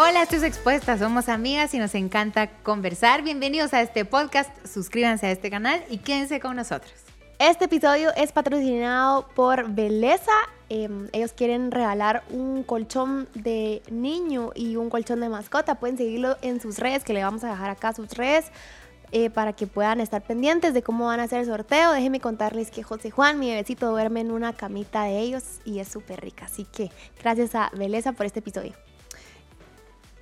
Hola, estoy expuesta, somos amigas y nos encanta conversar. Bienvenidos a este podcast, suscríbanse a este canal y quédense con nosotros. Este episodio es patrocinado por Beleza. Em, ellos quieren regalar un colchón de niño y un colchón de mascota. Pueden seguirlo en sus redes, que le vamos a dejar acá sus redes. Eh, para que puedan estar pendientes de cómo van a hacer el sorteo. Déjenme contarles que José Juan, mi bebecito, duerme en una camita de ellos y es súper rica. Así que gracias a Beleza por este episodio.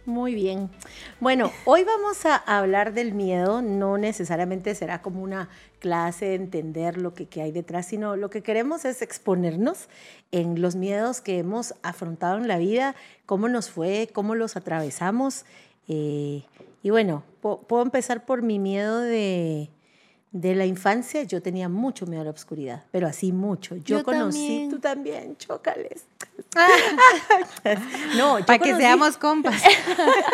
Muy bien. Bueno, hoy vamos a hablar del miedo. No necesariamente será como una clase, entender lo que, hay detrás, sino lo que queremos es exponernos en los miedos que hemos afrontado en la vida, cómo nos fue, cómo los atravesamos. Eh, y bueno, puedo empezar por mi miedo de, de la infancia. Yo tenía mucho miedo a la oscuridad, pero así mucho. Yo, conocí, tú también, chócales. no, para que seamos compas.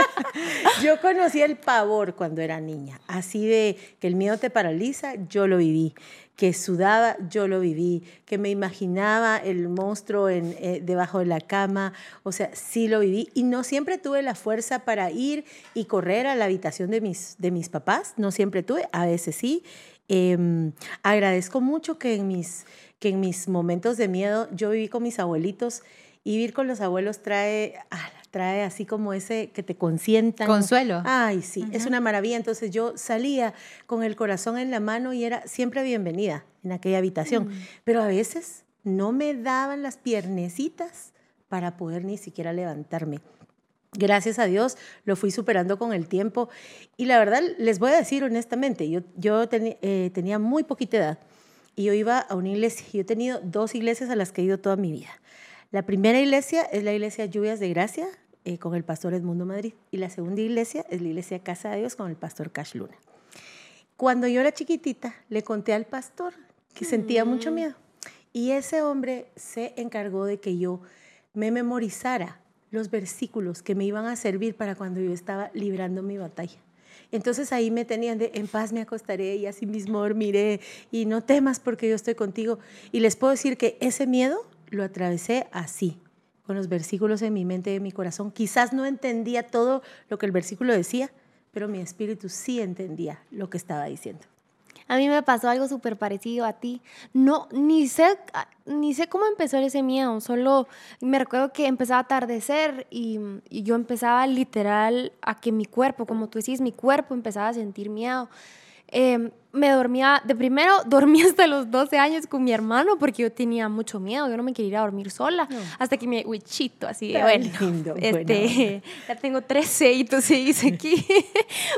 yo conocí el pavor cuando era niña, así de que el miedo te paraliza, yo lo viví que sudaba, yo lo viví, que me imaginaba el monstruo en, eh, debajo de la cama, o sea, sí lo viví y no siempre tuve la fuerza para ir y correr a la habitación de mis, de mis papás, no siempre tuve, a veces sí. Em, agradezco mucho que en, mis, que en mis momentos de miedo yo viví con mis abuelitos y vivir con los abuelos trae, trae así como ese que te consientan. Consuelo. Ay, sí, es una maravilla. Entonces yo salía con el corazón en la mano y era siempre bienvenida en aquella habitación. Mm. Pero a veces no me daban las piernecitas para poder ni siquiera levantarme. Gracias a Dios lo fui superando con el tiempo y la verdad les voy a decir honestamente, yo, yo eh, tenía muy poquita edad y yo iba a una iglesia, yo he tenido dos iglesias a las que he ido toda mi vida. La primera iglesia es la iglesia Lluvias de Gracia eh, con el pastor Edmundo Madrid y la segunda iglesia es la iglesia Casa de Dios con el pastor Cash Luna. Cuando yo era chiquitita, le conté al pastor que sentía mucho mm. miedo y ese hombre se encargó de que yo me memorizara los versículos que me iban a servir para cuando yo estaba librando mi batalla. Entonces ahí me tenían de, en paz me acostaré y así mismo dormiré y no temas porque yo estoy contigo. Y les puedo decir que ese miedo lo atravesé así, con los versículos en mi mente y en mi corazón. Quizás no entendía todo lo que el versículo decía, pero mi espíritu sí entendía lo que estaba diciendo. A mí me pasó algo súper parecido a ti. No, ni sé, ni sé cómo empezó ese miedo, solo me recuerdo que empezaba a atardecer y, yo empezaba literal a que mi cuerpo, como tú decís, mi cuerpo empezaba a sentir miedo. Eh, me dormía, de primero dormí hasta los 12 años con mi hermano porque yo tenía mucho miedo, yo no me quería ir a dormir sola, hasta que mi huichito, así de, bueno, este, ya tengo 13 y se dice aquí,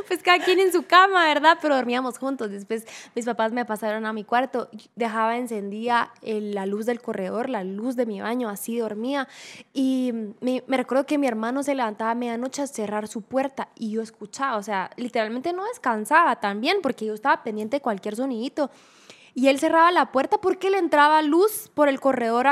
pues cada quien en su cama, ¿verdad? Pero dormíamos juntos, después mis papás me pasaron a mi cuarto, dejaba encendida la luz del corredor, la luz de mi baño, así dormía, y me, me recuerdo que mi hermano se levantaba a medianoche a cerrar su puerta y yo escuchaba, o sea, literalmente no descansaba también porque yo estaba pendiente cualquier sonidito. Y él cerraba la puerta porque le entraba luz por el corredor,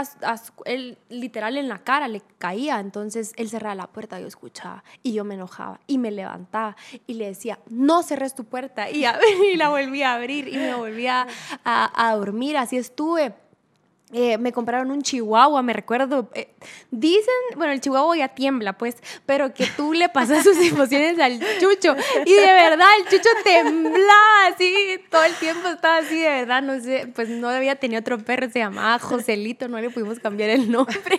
literal en la cara, le caía. Entonces él cerraba la puerta, yo escuchaba y yo me enojaba y me levantaba y le decía, no cerres tu puerta. Y, la volvía a abrir y me volvía a, a dormir. Así estuve eh, me compraron un chihuahua, me recuerdo. Eh, dicen, bueno, el chihuahua ya tiembla, pues, pero que tú le pasas sus emociones al chucho. Y de verdad, el chucho temblaba así, todo el tiempo estaba así, de verdad, no sé, pues no había tenido otro perro, se llamaba Joselito, no le pudimos cambiar el nombre.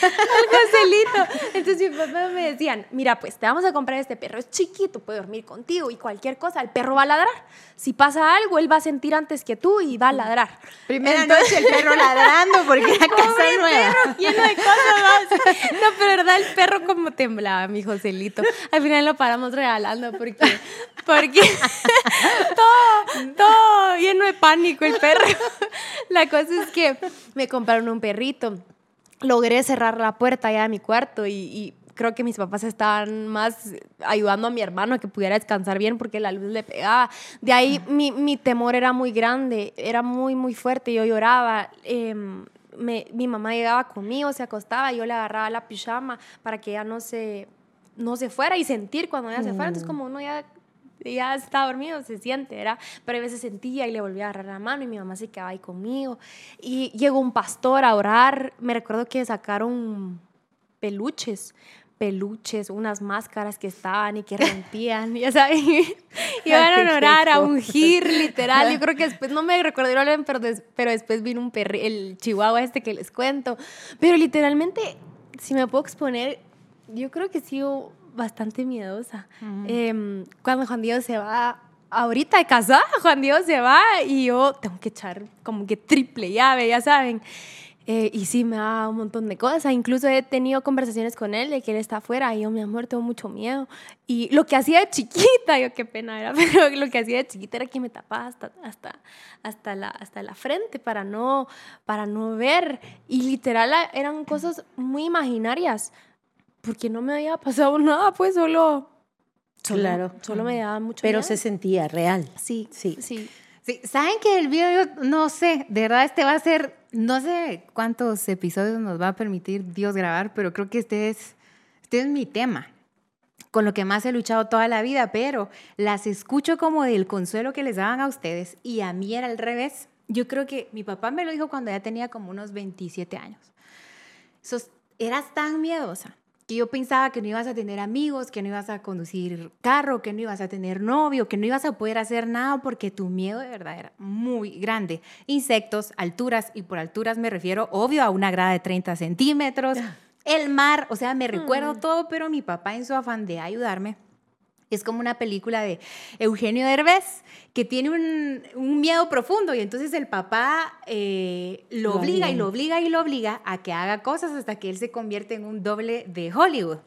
Joselito. Entonces mi papá me decían, mira, pues te vamos a comprar este perro, es chiquito, puede dormir contigo y cualquier cosa, el perro va a ladrar. Si pasa algo, él va a sentir antes que tú y va a ladrar. Primera noche el perro ladrando porque la casa nueva. Perro lleno de cosas No, pero verdad, el perro como temblaba, mi Joselito. Al final lo paramos regalando porque, porque todo, todo lleno de pánico el perro. La cosa es que me compraron un perrito. Logré cerrar la puerta ya de mi cuarto y creo que mis papás estaban más ayudando a mi hermano a que pudiera descansar bien porque la luz le pegaba. De ahí mi, mi temor era muy grande, era muy, muy fuerte, yo lloraba. Em, me, mi mamá llegaba conmigo, se acostaba, yo le agarraba la pijama para que ella no se, no se fuera y sentir cuando ella se fuera. Entonces, mm. como uno ya ya está dormido, se siente, ¿verdad? Pero a veces sentía y le volvía a agarrar la mano y mi mamá se quedaba ahí conmigo. Y llegó un pastor a orar, me recuerdo que sacaron peluches peluches, unas máscaras que estaban y que rompían, ya saben, iban a orar, a ungir, literal. Yo creo que después, no me recuerdo, pero, pero después vino un perro, el chihuahua este que les cuento. Pero literalmente, si me puedo exponer, yo creo que he sido bastante miedosa. Em, cuando Juan Dios se va ahorita de casa, Juan Dios se va y yo tengo que echar como que triple llave, ya saben. Eh, y sí, me da un montón de cosas. Incluso he tenido conversaciones con él de que él está afuera y yo, mi amor, tengo mucho miedo. Y lo que hacía de chiquita, yo qué pena era, pero lo que hacía de chiquita era que me tapaba hasta, hasta, hasta, la, hasta la frente para no, para no ver. Y literal eran cosas muy imaginarias, porque no me había pasado nada, pues solo... Solo, claro. Solo me daba mucho Pero se sentía real. Sí, sí. sí. Sí, saben que el video, no sé, de verdad este va a ser, no sé cuántos episodios nos va a permitir Dios grabar, pero creo que este es, este es mi tema, con lo que más he luchado toda la vida, pero las escucho como del consuelo que les daban a ustedes y a mí era al revés. Yo creo que mi papá me lo dijo cuando ya tenía como unos 27 años. Sos, eras tan miedosa que yo pensaba que no ibas a tener amigos, que no ibas a conducir carro, que no ibas a tener novio, que no ibas a poder hacer nada porque tu miedo de verdad era muy grande. Insectos, alturas, y por alturas me refiero, obvio, a una grada de 30 centímetros, el mar, o sea, me recuerdo mm. todo, pero mi papá en su afán de ayudarme es como una película de Eugenio Derbez que tiene un, miedo profundo y entonces el papá eh, lo, obliga y lo obliga y lo obliga a que haga cosas hasta que él se convierte en un doble de Hollywood.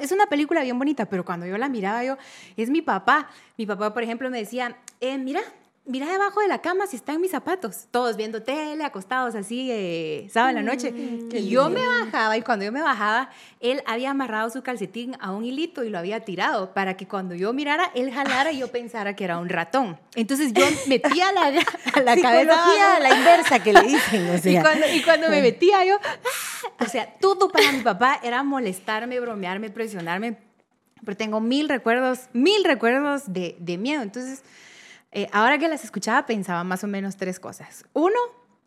Es una, película bien bonita, pero cuando yo la miraba yo, es mi papá. Mi papá, por ejemplo, me decía, eh, mira, mira debajo de la cama si están mis zapatos, todos viendo tele, acostados así, eh, sábado en la noche. Mm, y yo me bajaba y cuando yo me bajaba, él había amarrado su calcetín a un hilito y lo había tirado para que cuando yo mirara, él jalara y yo pensara que era un ratón. Entonces yo metía la, la cabeza a la inversa que le dicen, o sea. Y cuando, me metía yo, ¡ah! o sea, todo para mi papá era molestarme, bromearme, presionarme. Pero tengo mil recuerdos, mil recuerdos de, de miedo. Entonces, eh, ahora que las escuchaba pensaba más o menos tres cosas. Uno,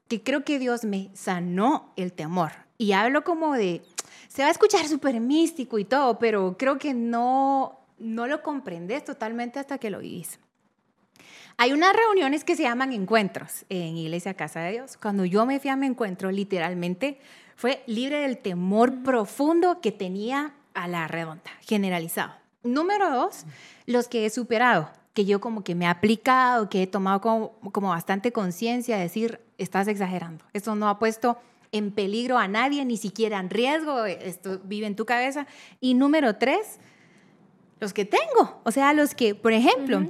que creo que Dios me sanó el temor. Y hablo como de, se va a escuchar súper místico y todo, pero creo que no, no lo comprendes totalmente hasta que lo vivís. Hay unas reuniones que se llaman encuentros en Iglesia Casa de Dios. Cuando yo me fui a mi encuentro, literalmente fue libre del temor profundo que tenía a la redonda, generalizado. Número dos, los que he superado que yo como que me he aplicado, que he tomado como, como bastante conciencia de decir, estás exagerando. Esto no ha puesto en peligro a nadie, ni siquiera en riesgo, esto vive en tu cabeza. Y número tres, los que tengo, o sea, los que, por ejemplo,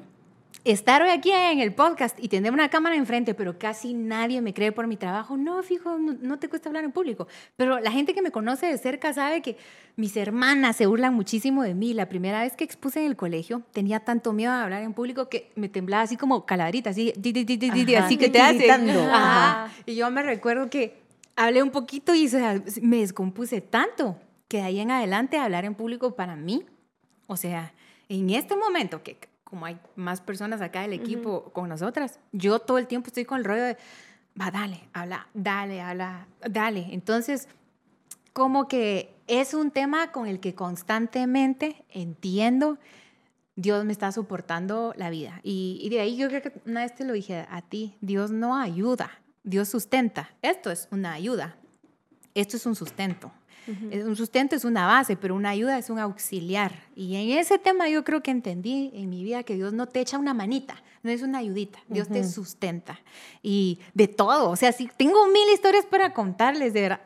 estar hoy aquí en el podcast y tener una cámara enfrente, pero casi nadie me cree por mi trabajo, no, fijo, no, te cuesta hablar en público. Pero la gente que me conoce de cerca sabe que mis hermanas se burlan muchísimo de mí. La primera vez que expuse en el colegio, tenía tanto miedo a hablar en público que me temblaba así como calabrita, así, así que te hace. Y yo me recuerdo que hablé un poquito y me descompuse tanto que de ahí en adelante hablar en público para mí, o sea, en este momento que como hay más personas acá del equipo con nosotras, yo todo el tiempo estoy con el rollo de, va, dale, habla, dale, habla, dale. Entonces, como que es un tema con el que constantemente entiendo, Dios me está soportando la vida. Y, y de ahí yo creo que una vez te lo dije a ti, Dios no ayuda, Dios sustenta. Esto es una ayuda, esto es un sustento. Un sustento es una base, pero una ayuda es un auxiliar. Y en ese tema yo creo que entendí en mi vida que Dios no te echa una manita, no es una ayudita, Dios te sustenta. Y de todo, o sea, si tengo mil historias para contarles, de verdad.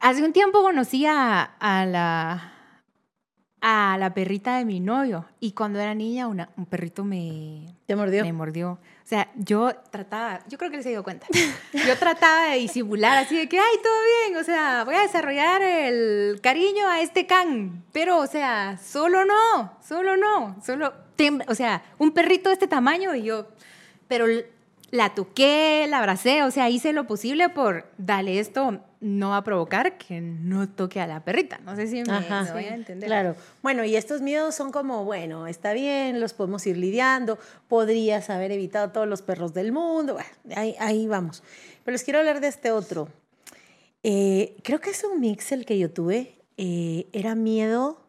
hace un tiempo conocí a, la a la perrita de mi novio y cuando era niña un perrito me, ¿Te mordió? me mordió. O sea, yo trataba, yo creo que les he dado cuenta, yo trataba de disimular así de que, ay, todo bien, o sea, voy a desarrollar el cariño a este can, pero, o sea, solo no, solo no, solo, o sea, un perrito de este tamaño y yo, pero la toqué, la abracé, o sea, hice lo posible por darle esto no va a provocar que no toque a la perrita. No sé si me, voy a entender. Claro. Bueno, y estos miedos son como, bueno, está bien, los podemos ir lidiando, podrías haber evitado todos los perros del mundo, bueno, ahí, ahí vamos. Pero les quiero hablar de este otro. Eh, creo que es un mix el que yo tuve. Eh, era miedo,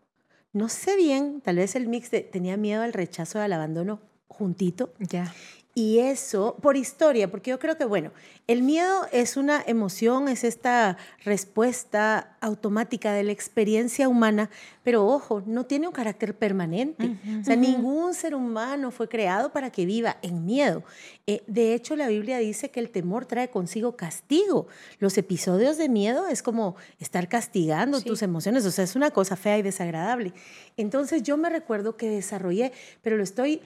no sé bien, tal vez el mix de, tenía miedo al rechazo, al abandono juntito. Ya. Y eso, por historia, porque yo creo que, bueno, el miedo es una emoción, es esta respuesta automática de la experiencia humana, pero ojo, no tiene un carácter permanente. O sea, ningún ser humano fue creado para que viva en miedo. Eh, de hecho, la Biblia dice que el temor trae consigo castigo. Los episodios de miedo es como estar castigando tus emociones, o sea, es una cosa fea y desagradable. Entonces yo me recuerdo que desarrollé, pero lo estoy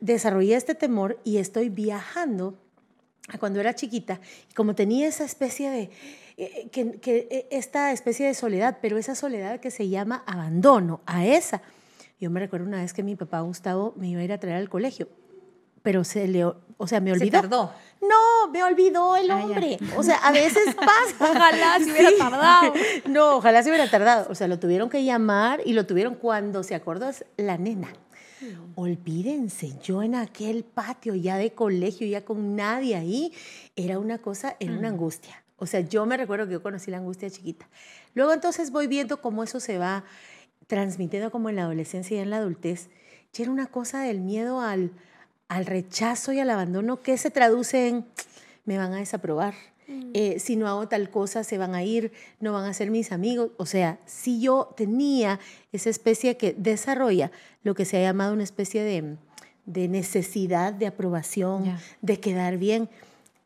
desarrollé este temor y estoy viajando a cuando era chiquita y como tenía esa especie de eh, que, eh, esta especie de soledad, pero esa soledad que se llama abandono, a esa. Yo me recuerdo una vez que mi papá Gustavo me iba a ir a traer al colegio, pero se le, o sea, me olvidó. Se tardó. No, me olvidó el Ah, hombre. O sea, a veces pasa. Ojalá se hubiera tardado. No, ojalá se hubiera tardado. O sea, lo tuvieron que llamar y lo tuvieron cuando se acordó es la nena. Olvídense, yo en aquel patio ya de colegio, ya con nadie ahí, era una cosa, era una angustia. O sea, yo me recuerdo que yo conocí la angustia chiquita. Luego entonces voy viendo cómo eso se va transmitiendo como en la adolescencia y en la adultez. Y era una cosa del miedo al, al rechazo y al abandono que se traduce en me van a desaprobar. Eh, si no hago tal cosa, se van a ir, no van a ser mis amigos. O sea, si yo tenía esa especie que desarrolla lo que se ha llamado una especie de, de necesidad de aprobación, de quedar bien.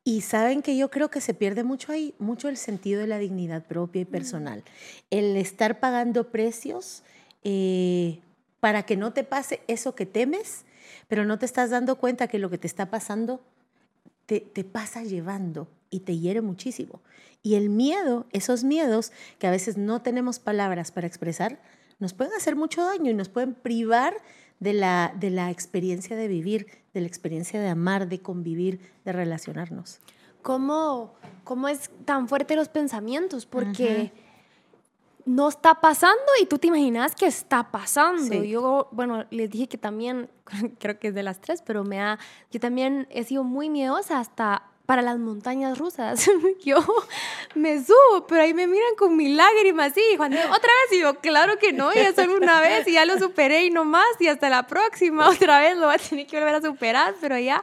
Y saben que yo creo que se pierde mucho ahí, mucho el sentido de la dignidad propia y personal. El estar pagando precios eh, para que no te pase eso que temes, pero no te estás dando cuenta que lo que te está pasando te, te pasa llevando y te hiere muchísimo. Y el miedo, esos miedos que a veces no tenemos palabras para expresar, nos pueden hacer mucho daño y nos pueden privar de la, de la experiencia de vivir, de la experiencia de amar, de convivir, de relacionarnos. ¿Cómo, cómo es tan fuerte los pensamientos? Porque no está pasando y tú te imaginas que está pasando. Sí. Yo, bueno, les dije que también, creo que es de las tres, pero me ha, yo también he sido muy miedosa hasta para las montañas rusas. yo me subo, pero ahí me miran con mi lágrima así. Y Juan otra vez, y yo, claro que no, ya solo una vez y ya lo superé y no más, y hasta la próxima otra vez lo voy a tener que volver a superar, pero ya.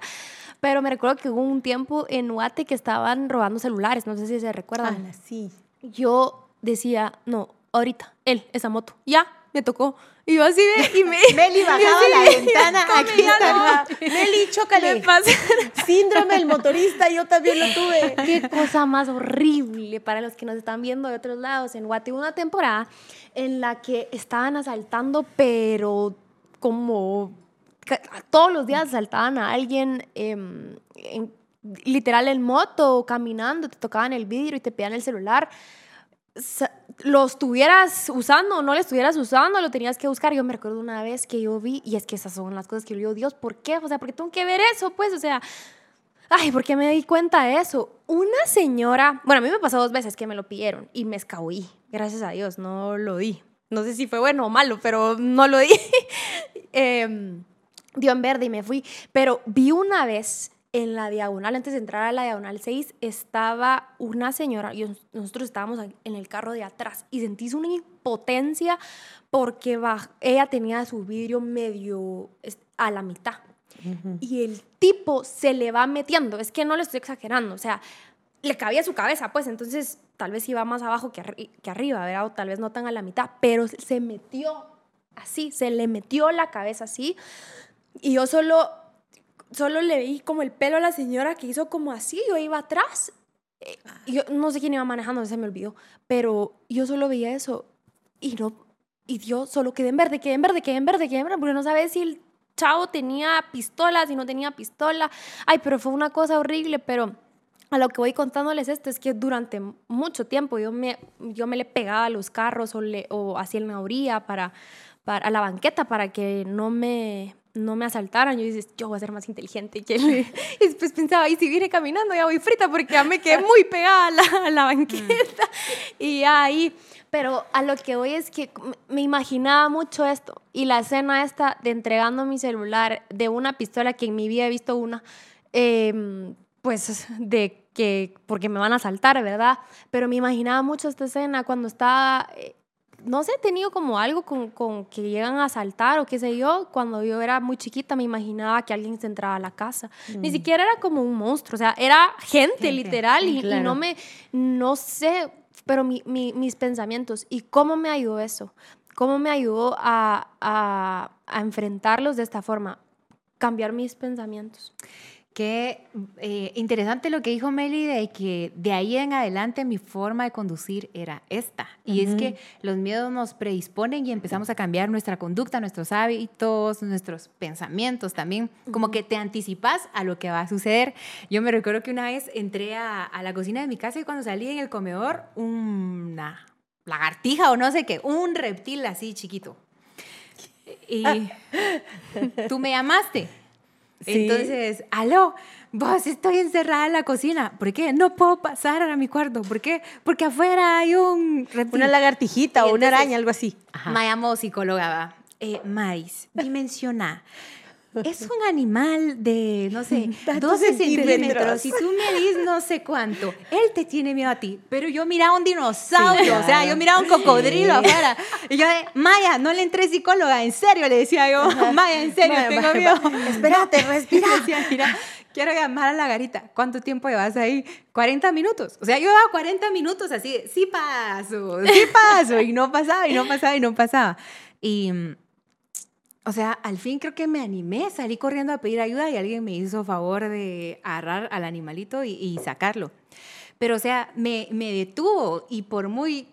Pero me recuerdo que hubo un tiempo en Guate que estaban robando celulares, no sé si se recuerdan Ala, sí. yo decía, no, ahorita, él, esa moto, ya, me tocó. Y yo así de, y me... Meli bajaba la de- ventana, aquí está. Meli, chócale. Me Síndrome del motorista, yo también lo tuve. Qué cosa más horrible para los que nos están viendo de otros lados. En Guate una temporada en la que estaban asaltando, pero como todos los días asaltaban a alguien em, en- literal en moto, caminando, te tocaban el vidrio y te pedían el celular. Lo estuvieras usando o no lo estuvieras usando, lo tenías que buscar. Yo me recuerdo una vez que yo vi, y es que esas son las cosas que yo digo, Dios, ¿por qué? O sea, ¿por qué tengo que ver eso? Pues, o sea, ay, ¿por qué me di cuenta de eso? Una señora, bueno, a mí me pasó dos veces que me lo pidieron y me escabullí, gracias a Dios, no lo di. No sé si fue bueno o malo, pero no lo di. Em, dio en verde y me fui. Pero vi una vez en la diagonal, antes de entrar a la diagonal 6, estaba una señora, y nosotros estábamos en el carro de atrás, y sentís una impotencia porque baj- ella tenía su vidrio medio a la mitad. Y el tipo se le va metiendo, es que no le estoy exagerando, o sea, le cabía su cabeza, pues entonces tal vez iba más abajo que, arri- que arriba, ¿verdad? O tal vez no tan a la mitad, pero se metió así, se le metió la cabeza así. Y yo solo, solo le vi como el pelo a la señora que hizo como así, yo iba atrás. eh, yo no sé quién iba manejando, se me olvidó, pero yo solo veía eso y no, y yo solo quedé en verde, quedé en verde, quedé en verde, quedé en verde, porque no sabes si el chavo tenía pistola, si no tenía pistola. Ay, pero fue una cosa horrible, pero a lo que voy contándoles esto es que durante mucho tiempo yo me, yo me le pegaba a los carros o, le, o hacía la orilla para, para, a la banqueta para que no me, no me asaltaran. Yo dices, yo voy a ser más inteligente que él. Y después pensaba, y si viene caminando ya voy frita porque ya me quedé muy pegada a la, a la banqueta. Y ya ahí, pero a lo que voy es que me imaginaba mucho esto. Y la escena esta de entregando mi celular de una pistola que en mi vida he visto una, em, pues de que porque me van a saltar, ¿verdad? Pero me imaginaba mucho esta escena cuando estaba, eh, no sé, he tenido como algo con, con, que llegan a saltar o qué sé yo. Cuando yo era muy chiquita me imaginaba que alguien se entraba a la casa. Ni siquiera era como un monstruo, o sea, era gente, literal y, y, no me, no sé, pero mi, mi, mis pensamientos y cómo me ayudó eso. ¿Cómo me ayudó a, a, a enfrentarlos de esta forma? Cambiar mis pensamientos. Qué eh, interesante lo que dijo Meli de que de ahí en adelante mi forma de conducir era esta. Y es que los miedos nos predisponen y empezamos a cambiar nuestra conducta, nuestros hábitos, nuestros pensamientos también. Como que te anticipas a lo que va a suceder. Yo me recuerdo que una vez entré a, a la cocina de mi casa y cuando salí en el comedor, una lagartija o no sé qué, un reptil así chiquito. Y tú me llamaste. Sí. Entonces, aló, vos estoy encerrada en la cocina. ¿Por qué? No puedo pasar a mi cuarto. ¿Por qué? Porque afuera hay un reptil. Una lagartijita o una araña, algo así. Ajá. Me llamó psicóloga, va. Eh, Mais, dimensiona. Es un animal de, no sé, 12 centímetros. Si tú me dices no sé cuánto, él te tiene miedo a ti. Pero yo miraba un dinosaurio, sí, claro. o sea, yo miraba un cocodrilo afuera. Y yo, Maya, no le entré psicóloga, en serio, le decía yo, Maya, en serio, Maya, tengo miedo. Espérate, respira. Decía, mira, quiero llamar a la garita. ¿Cuánto tiempo llevas ahí? 40 minutos. O sea, yo llevaba 40 minutos así, sí paso, sí paso. Y no pasaba, y no pasaba, y no pasaba. Y o sea, al fin creo que me animé, salí corriendo a pedir ayuda y alguien me hizo favor de agarrar al animalito y, y sacarlo. Pero, o sea, me, me, detuvo y por muy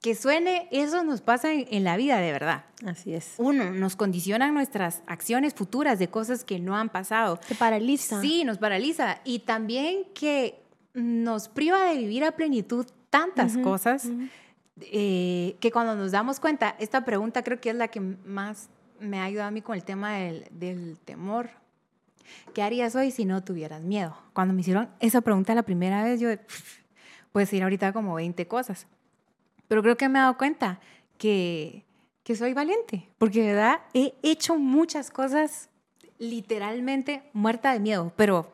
que suene, eso nos pasa en, en, la vida de verdad. Así es. Uno, nos condicionan nuestras acciones futuras de cosas que no han pasado. Te paraliza. Sí, nos paraliza. Y también que nos priva de vivir a plenitud tantas uh -huh, cosas uh -huh. eh, que cuando nos damos cuenta, esta pregunta creo que es la que más me ha ayudado a mí con el tema del, del, temor. ¿Qué harías hoy si no tuvieras miedo? Cuando me hicieron esa pregunta la primera vez, yo, puedes decir ahorita como 20 cosas. Pero creo que me he dado cuenta que, que soy valiente, porque de verdad he hecho muchas cosas literalmente muerta de miedo, pero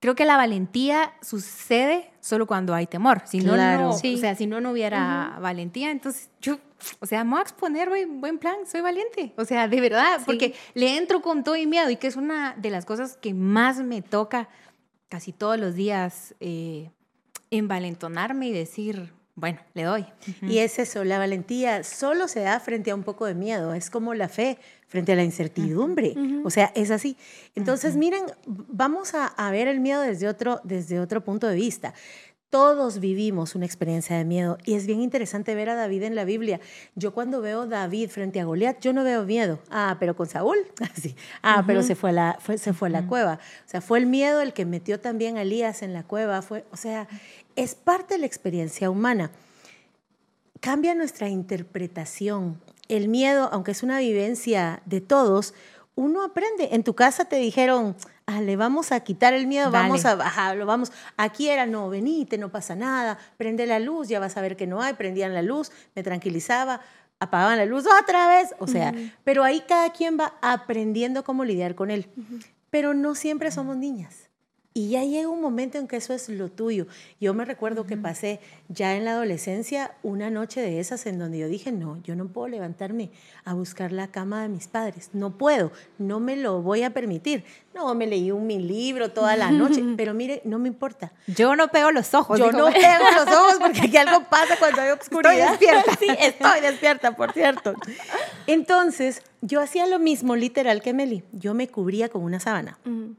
creo que la valentía sucede solo cuando hay temor. Si no, claro, no sí. o sea, si no, no hubiera uh -huh. valentía, entonces yo o sea, me voy a exponer, buen, buen plan, soy valiente. O sea, de verdad, sí. porque le entro con todo y miedo y que es una de las cosas que más me toca casi todos los días, eh, envalentonarme y decir, bueno, le doy. Uh -huh. Y es eso, la valentía solo se da frente a un poco de miedo, es como la fe frente a la incertidumbre. Uh -huh. O sea, es así. Entonces, uh -huh. miren, vamos a, a, ver el miedo desde otro, desde otro punto de vista. Todos vivimos una experiencia de miedo y es bien interesante ver a David en la Biblia. Yo cuando veo a David frente a Goliat, yo no veo miedo. Ah, pero con Saúl, sí. Ah, uh -huh. pero se fue a la, fue, se fue a la cueva. O sea, fue el miedo el que metió también a Elías en la cueva. Fue, o sea, es parte de la experiencia humana. Cambia nuestra interpretación. El miedo, aunque es una vivencia de todos, uno aprende. En tu casa te dijeron, ah, le vamos a quitar el miedo, Dale. vamos a bajarlo, vamos. Aquí era, no, venite, no pasa nada, prende la luz, ya vas a ver que no hay, prendían la luz, me tranquilizaba, apagaban la luz otra vez, o sea, uh -huh. pero ahí cada quien va aprendiendo cómo lidiar con él. Uh -huh. Pero no siempre somos niñas. Y ya llega un momento en que eso es lo tuyo. Yo me recuerdo uh -huh. que pasé ya en la adolescencia una noche de esas en donde yo dije, no, yo no puedo levantarme a buscar la cama de mis padres. No puedo, no me lo voy a permitir. No, me leí un mi libro toda la noche, pero mire, no me importa. Yo no pego los ojos. Yo no pego los ojos porque aquí algo pasa cuando hay oscuridad. Estoy despierta. sí, estoy despierta, por cierto. Entonces, yo hacía lo mismo literal que Meli. Yo me cubría con una sábana. Uh -huh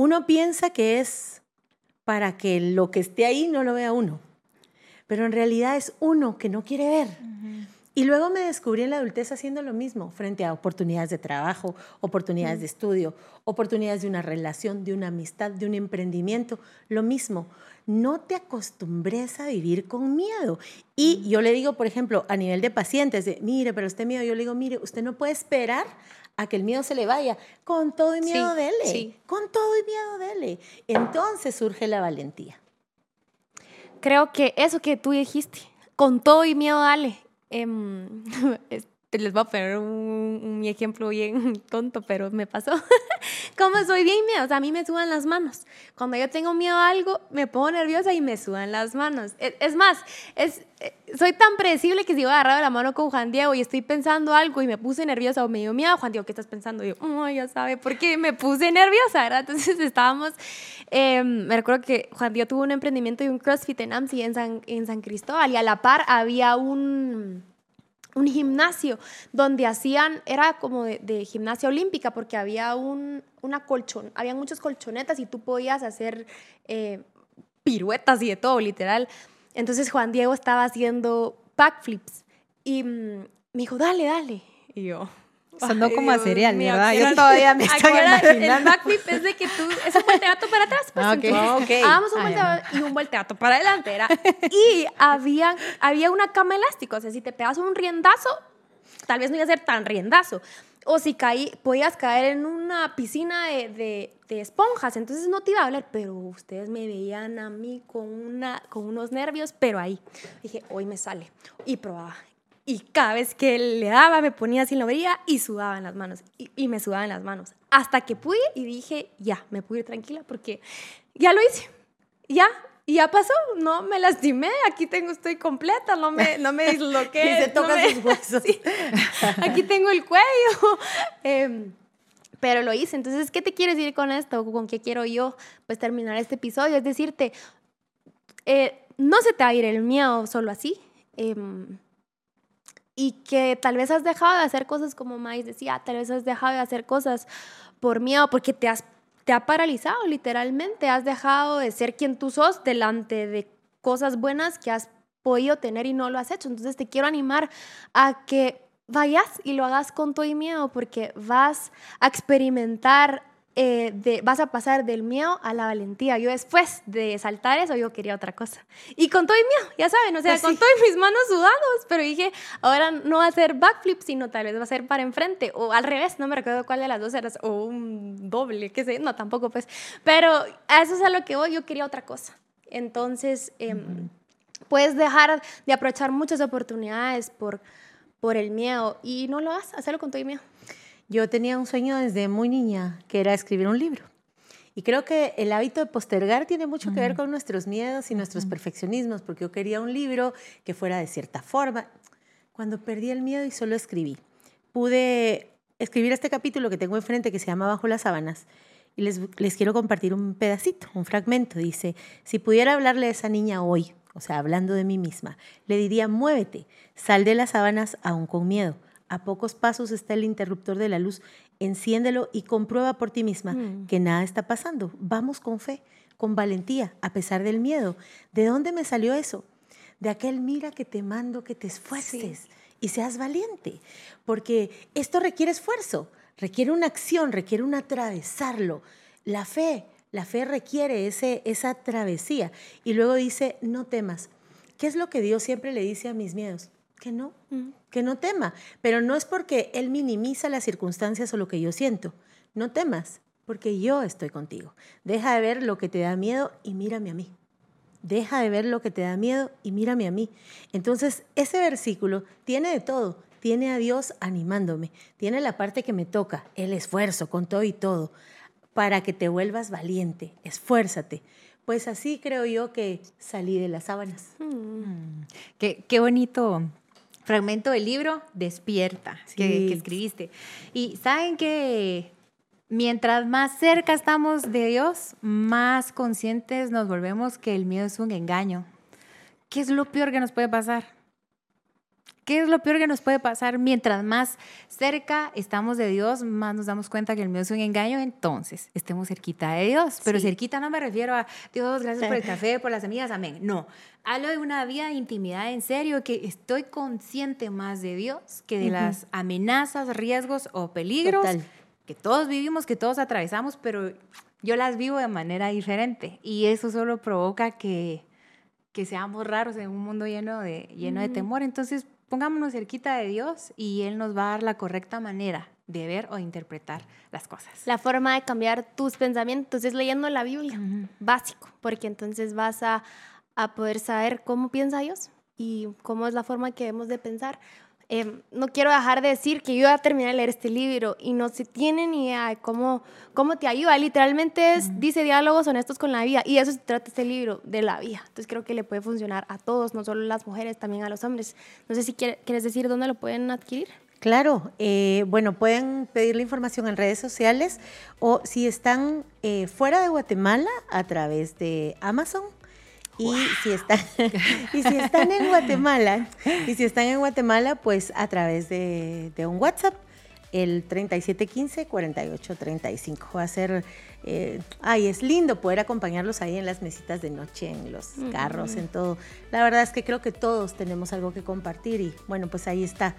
uno piensa que es para que lo que esté ahí no lo vea uno, pero en realidad es uno que no quiere ver. Uh -huh. Y luego me descubrí en la adultez haciendo lo mismo frente a oportunidades de trabajo, oportunidades uh -huh. de estudio, oportunidades de una relación, de una amistad, de un emprendimiento, lo mismo. No te acostumbres a vivir con miedo. Y yo le digo, por ejemplo, a nivel de pacientes, de, mire, pero este miedo, yo le digo, mire, usted no puede esperar a que el miedo se le vaya. Con todo y miedo, sí, dele. Sí. Con todo y miedo, dele. Entonces surge la valentía. Creo que eso que tú dijiste, con todo y miedo, dale. Eh, te les voy a poner un, ejemplo bien tonto, pero me pasó. Como soy bien miedosa, a mí me sudan las manos. Cuando yo tengo miedo a algo, me pongo nerviosa y me sudan las manos. Es, es más, eh, soy tan predecible que si voy a agarrar la mano con Juan Diego y estoy pensando algo y me puse nerviosa o me dio miedo, Juan Diego, ¿qué estás pensando? Yo, oh, ya sabe, ¿por qué me puse nerviosa? ¿verdad? Entonces estábamos, eh, me recuerdo que Juan Diego tuvo un emprendimiento y un CrossFit en AMSI en en San Cristóbal y a la par había un un gimnasio donde hacían, era como de, gimnasia olímpica porque había un, una colchón, había muchas colchonetas y tú podías hacer eh, piruetas y de todo, literal. Entonces Juan Diego estaba haciendo backflips y mm, me dijo, dale, dale. Y yo, Sonó Ay, como a cereal, mío, ¿verdad? Yo todavía me estoy Ahora, El imaginando. backflip es de que tú, es un volteato para atrás. Pues, Ah, ok. entonces, Ah, ok. Hagamos un Ah, volteato y un volteato para adelante. Era. Y había, había una cama elástica. O sea, si te pegas un riendazo, tal vez no iba a ser tan riendazo. O si caí, podías caer en una piscina de, de- de esponjas, entonces no te iba a hablar, pero ustedes me veían a mí con, una, con unos nervios, pero ahí. Dije, hoy me sale. Y probaba. Y cada vez que le daba, me ponía así en la orilla y sudaba en las manos. Y, y me sudaba en las manos. Hasta que pude y dije, ya, me pude ir tranquila porque ya lo hice. Ya, ya pasó. No me lastimé. Aquí tengo, estoy completa. No me, no me disloqué. Y se no toca me- sus huesos. Sí. Aquí tengo el cuello. Em, pero lo hice. Entonces, ¿qué te quiero decir con esto? ¿Con qué quiero yo pues terminar este episodio? Es decirte, eh, no se te va a ir el miedo solo así. em, y que tal vez has dejado de hacer cosas como Mais decía, tal vez has dejado de hacer cosas por miedo, porque te has te ha paralizado literalmente, has dejado de ser quien tú sos delante de cosas buenas que has podido tener y no lo has hecho. Entonces te quiero animar a que vayas y lo hagas con todo y miedo, porque vas a experimentar, eh, de, vas a pasar del miedo a la valentía. Yo después de saltar eso, yo quería otra cosa. Y con todo y miedo, ya saben, o sea, Pues con sí. todas mis manos sudados, pero dije, ahora no va a ser backflip, sino tal vez va a ser para enfrente, o al revés, no me recuerdo cuál de las dos era, o un doble, qué sé, no, tampoco pues. Pero a eso es a lo que voy, yo quería otra cosa. Entonces, em, puedes dejar de aprovechar muchas oportunidades por, por el miedo y no lo hagas, hacerlo con todo y miedo. Yo tenía un sueño desde muy niña, que era escribir un libro. Y creo que el hábito de postergar tiene mucho que ver con nuestros miedos y nuestros perfeccionismos, porque yo quería un libro que fuera de cierta forma. Cuando perdí el miedo y solo escribí, pude escribir este capítulo que tengo enfrente que se llama Bajo las sábanas. Y les, les quiero compartir un pedacito, un fragmento. Dice, si pudiera hablarle a esa niña hoy, o sea, hablando de mí misma, le diría, muévete, sal de las sábanas aún con miedo. A pocos pasos está el interruptor de la luz, enciéndelo y comprueba por ti misma Mm. que nada está pasando. Vamos con fe, con valentía, a pesar del miedo. ¿De dónde me salió eso? De aquel mira que te mando que te esfuerces y seas valiente, porque esto requiere esfuerzo, requiere una acción, requiere un atravesarlo. La fe, la fe requiere ese, esa travesía. Y luego dice, no temas. ¿Qué es lo que Dios siempre le dice a mis miedos? Que no, que no tema. Pero no es porque Él minimiza las circunstancias o lo que yo siento. No temas, porque yo estoy contigo. Deja de ver lo que te da miedo y mírame a mí. Deja de ver lo que te da miedo y mírame a mí. Entonces, ese versículo tiene de todo. Tiene a Dios animándome. Tiene la parte que me toca, el esfuerzo con todo y todo, para que te vuelvas valiente. Esfuérzate. Pues así creo yo que salí de las sábanas. Qué, qué bonito fragmento del libro, Despierta, que, escribiste. Y saben que mientras más cerca estamos de Dios, más conscientes nos volvemos que el miedo es un engaño. ¿Qué es lo peor que nos puede pasar? ¿Qué es lo peor que nos puede pasar? Mientras más cerca estamos de Dios, más nos damos cuenta que el miedo es un engaño, entonces estemos cerquita de Dios. Pero Sí. cerquita no me refiero a Dios, gracias por el café, por las amigas, amén. No, hablo de una vida de intimidad en serio, que estoy consciente más de Dios que de Ujú. las amenazas, riesgos o peligros Total. que todos vivimos, que todos atravesamos, pero yo las vivo de manera diferente. Y eso solo provoca que, que seamos raros en un mundo lleno de, lleno de temor. Entonces, pongámonos cerquita de Dios y Él nos va a dar la correcta manera de ver o interpretar las cosas. La forma de cambiar tus pensamientos es leyendo la Biblia, básico, porque entonces vas a, a poder saber cómo piensa Dios y cómo es la forma que debemos de pensar. Em, no quiero dejar de decir que yo ya terminé de leer este libro y no se tiene ni idea de cómo, cómo te ayuda. Literalmente es, dice diálogos honestos con la vida y eso se trata este libro, de la vida. Entonces creo que le puede funcionar a todos, no solo a las mujeres, también a los hombres. No sé si quieres decir dónde lo pueden adquirir. Claro, eh, bueno, pueden pedir la información en redes sociales o si están eh, fuera de Guatemala a través de Amazon y, si están, y si están en Guatemala, y si están en Guatemala, pues a través de, un WhatsApp, el 3715-4835. Va a ser, eh, ay, es lindo poder acompañarlos ahí en las mesitas de noche, en los carros, en todo. La verdad es que creo que todos tenemos algo que compartir y bueno, pues ahí está.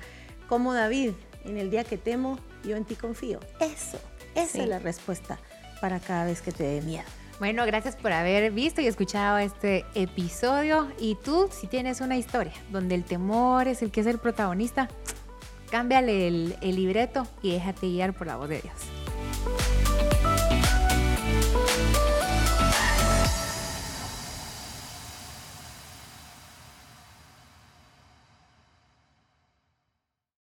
Como David, en el día que temo, yo en ti confío. Eso, esa es la respuesta para cada vez que te dé miedo. Bueno, gracias por haber visto y escuchado este episodio. Y tú, si tienes una historia donde el temor es el que es el protagonista, cámbiale el, el libreto y déjate guiar por la voz de Dios.